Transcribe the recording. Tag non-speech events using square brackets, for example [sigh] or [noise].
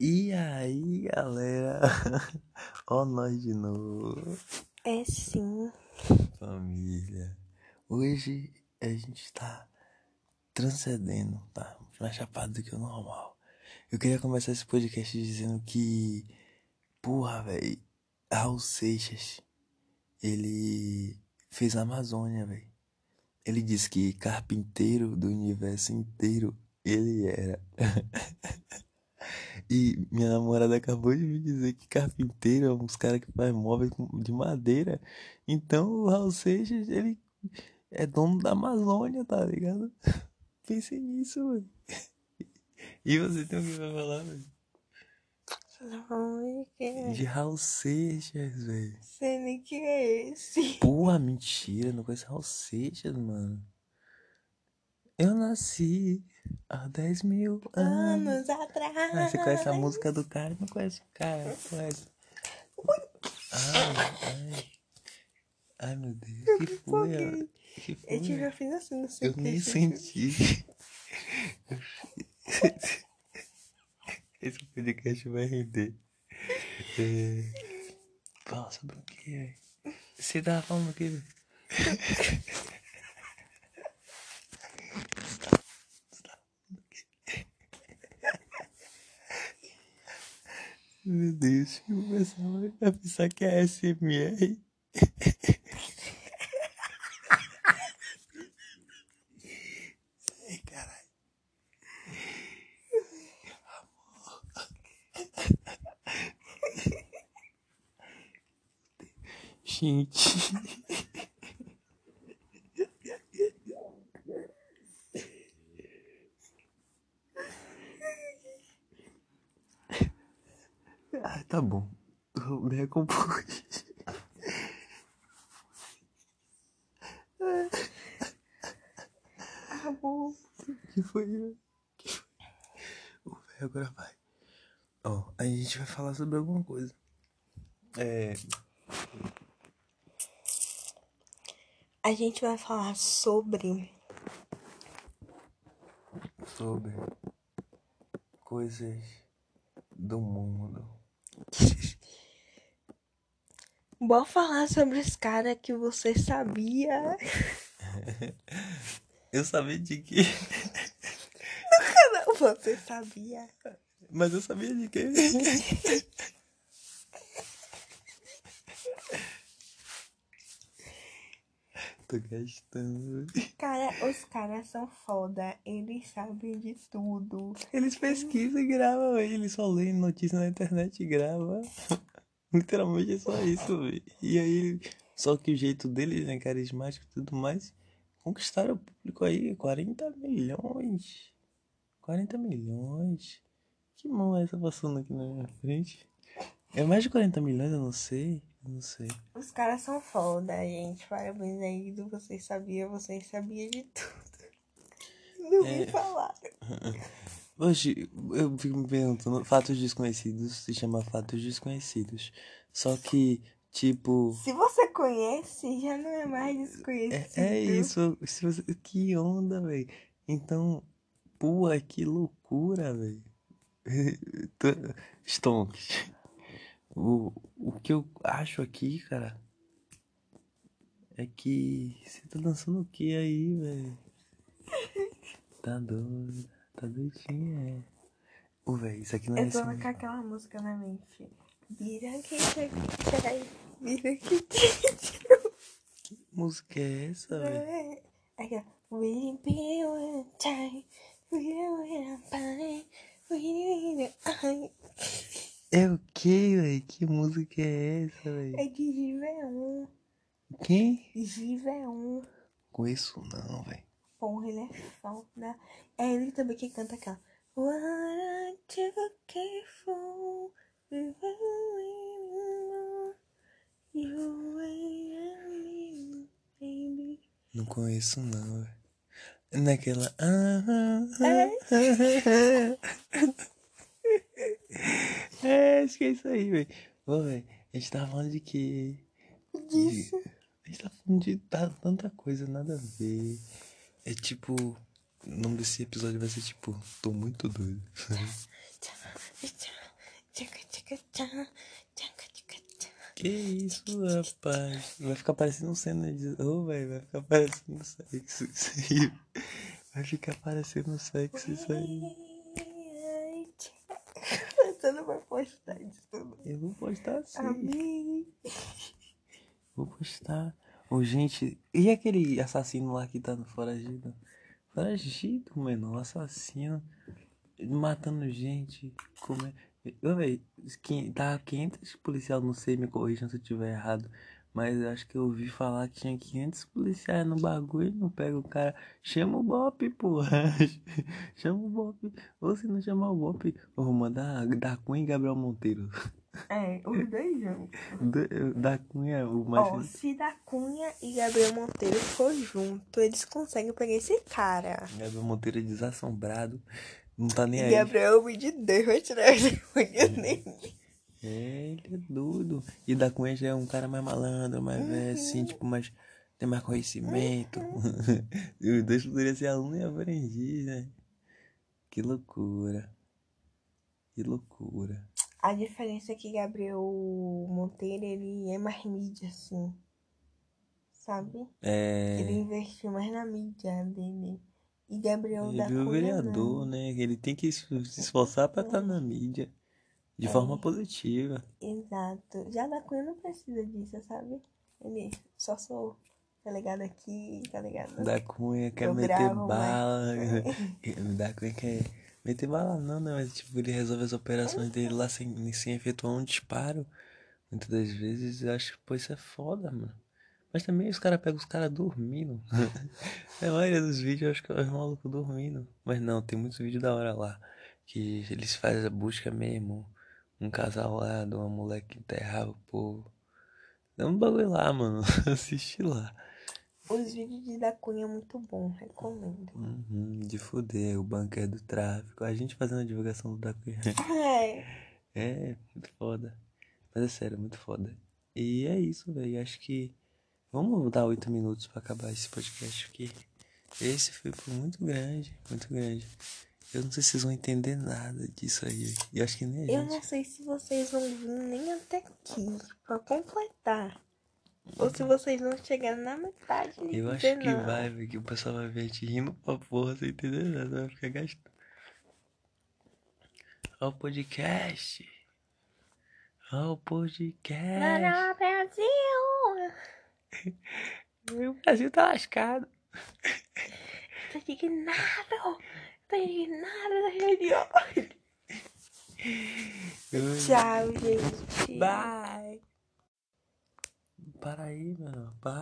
E aí, galera? [laughs] Ó, nós de novo. É sim. Família. Hoje a gente tá transcendendo, tá? Mais chapado do que o normal. Eu queria começar esse podcast dizendo que, porra, velho, Raul Seixas, ele fez a Amazônia, velho. Ele disse que carpinteiro do universo inteiro ele era. [laughs] E minha namorada acabou de me dizer que carpinteiro é uns caras que faz móveis de madeira. Então o Raul Seixas, ele é dono da Amazônia, tá ligado? [laughs] Pensei nisso, mano. E você tem o que vai falar, velho? Não, é? De Raul Seixas, velho. Sei nem que é esse. Porra, mentira, não conheço Raul Seixas, mano. Eu nasci há 10 mil anos. Anos atrás. Ah, você conhece a música do cara? Não conhece o cara, não conhece. Ai, ai. Ai, meu Deus. Que foi? ó? Que foi? Eu tive fiz assim no seu Eu nem senti. [laughs] Esse podcast vai render. É... Fala sobre o que, velho? Você tava falando o que, velho? [laughs] Meu Deus, eu começava a pensar que é SMR. Ai, caralho. Gente. Ah, tá bom. Eu me recompus. Ah, bom. que foi? né? Que foi? O velho agora vai. Ó, a gente vai falar sobre alguma coisa. É. A gente vai falar sobre Sobre coisas do mundo. Bora falar sobre os caras que você sabia. [laughs] Eu sabia de que. [laughs] Não, você sabia. Mas eu sabia de que. [laughs] Tô gastando. Cara, os caras são foda. Eles sabem de tudo. Eles pesquisam e gravam. Eles só leem notícia na internet e gravam. Literalmente é só isso, velho. E aí, só que o jeito deles, né, carismático e tudo mais, conquistaram o público aí, 40 milhões. 40 milhões. Que mão é essa passando aqui na minha frente? É mais de 40 milhões, eu não sei. Eu não sei. Os caras são foda, gente. Parabéns aí do Vocês Sabiam. Vocês sabiam de tudo. [laughs] Não me É. falaram. [laughs] Hoje, eu fico me perguntando, fatos desconhecidos se chama fatos desconhecidos. Só que, tipo, Se você conhece, já não é mais desconhecido. é, é isso. Se você, que onda, velho. Então, pô, que loucura, velho. [laughs] Stonks. O, o que eu acho aqui, cara, é que você tá dançando o que aí, velho? [laughs] Tá doido, tá doidinha, é. Ô, velho, isso aqui não é Eu tô esse. com aquela música na mente. Vira que tchai, vira que. Que música é essa, velho? Aquela. We be one time, we will pine, we will. É o que, velho? Que música é essa, velho? É de Giveon. Quem? Giveon. Conheço não, velho. Porra, ele é foda. É ele também que canta aquela. What I too careful. You ain't baby. Não conheço não. Naquela. ah, [laughs] É, acho que é isso aí, velho. Ô, velho, a gente tava falando de quê? Disso. A gente tá falando de tá- tanta coisa, nada a ver. É tipo. O nome desse episódio vai ser tipo. Tô muito doido. [laughs] que isso, rapaz? Vai ficar parecendo um cena de. Ô, oh, velho, vai ficar parecendo sexo isso aí. Vai ficar parecendo sexo isso aí. Você não vai postar isso. Eu vou postar sim. Amém. Vou postar. Ô, gente, e aquele assassino lá que tá no foragido? Foragido, mano, assassino. Matando gente. Como é? Ô, véi, quin- tá 500 policiais, não sei, me corrijam se eu tiver errado. Mas eu acho que eu ouvi falar que tinha 500 policiais no bagulho, não pega o cara. Chama o Bop, porra. [laughs] Chama o Bop. Ou se não chamar o Bop, eu vou mandar da e Gabriel Monteiro. [laughs] É, os dois juntos. Da, da Cunha, o Ó, mais. se da Cunha e Gabriel Monteiro for junto, eles conseguem pegar esse cara. Gabriel Monteiro é desassombrado. Não tá nem E aí. Gabriel é homem de Deus, vai tirar vergonha nem. É, ele é doido. E da Cunha já é um cara mais malandro, mais velho, assim, tipo, mais. Tem mais conhecimento. [laughs] e os dois poderiam ser aluno e aprendiz, né? Que loucura. Que loucura. A diferença é que Gabriel Monteiro, ele é mais mídia, assim. Sabe? Ele É. investiu mais na mídia dele. E Gabriel da Ele é o Cunha vereador, não. né? Ele tem que se se esforçar pra estar na mídia. De É. forma positiva. Exato. Já da Cunha não precisa disso, sabe? Ele só sou, tá ligado aqui, tá ligado? Da Cunha quer meter gravo, bala. [laughs] Da Cunha quer meter bala não, né? Mas tipo, ele resolve as operações dele lá sem, sem efetuar um disparo. Muitas das vezes eu acho que pô, isso é foda, mano. Mas também os caras pegam os caras dormindo. [laughs] a maioria dos vídeos eu acho que é os malucos dormindo. Mas não, tem muitos vídeos da hora lá. Que eles fazem a busca mesmo. Um casal lá de uma mulher que enterrava o povo. Dá um bagulho lá, mano. [laughs] Assiste lá. Os vídeos de da Cunha é muito bom, recomendo. Uhum, de fuder, o bunker do tráfico. A gente fazendo a divulgação do da Cunha. [laughs] É. É, muito foda. Mas é sério, muito foda. E é isso, velho. Acho que. Vamos dar oito minutos pra acabar esse podcast, porque esse foi muito grande, muito grande. Eu não sei se vocês vão entender nada disso aí. E acho que nem a Eu gente. não sei se vocês vão vir nem até aqui pra completar. Ou se vocês vão chegar na metade e Eu acho que não. vai, velho, que o pessoal vai ver a gente rindo pra porra sem entender nada, vai ficar gastando. Ó o podcast. Ó o podcast. Não, Brasil! [laughs] O Brasil tá lascado. Tô indignado! Tô indignado da reunião! [laughs] Tchau, gente. Bye. Para aí, mano. Para.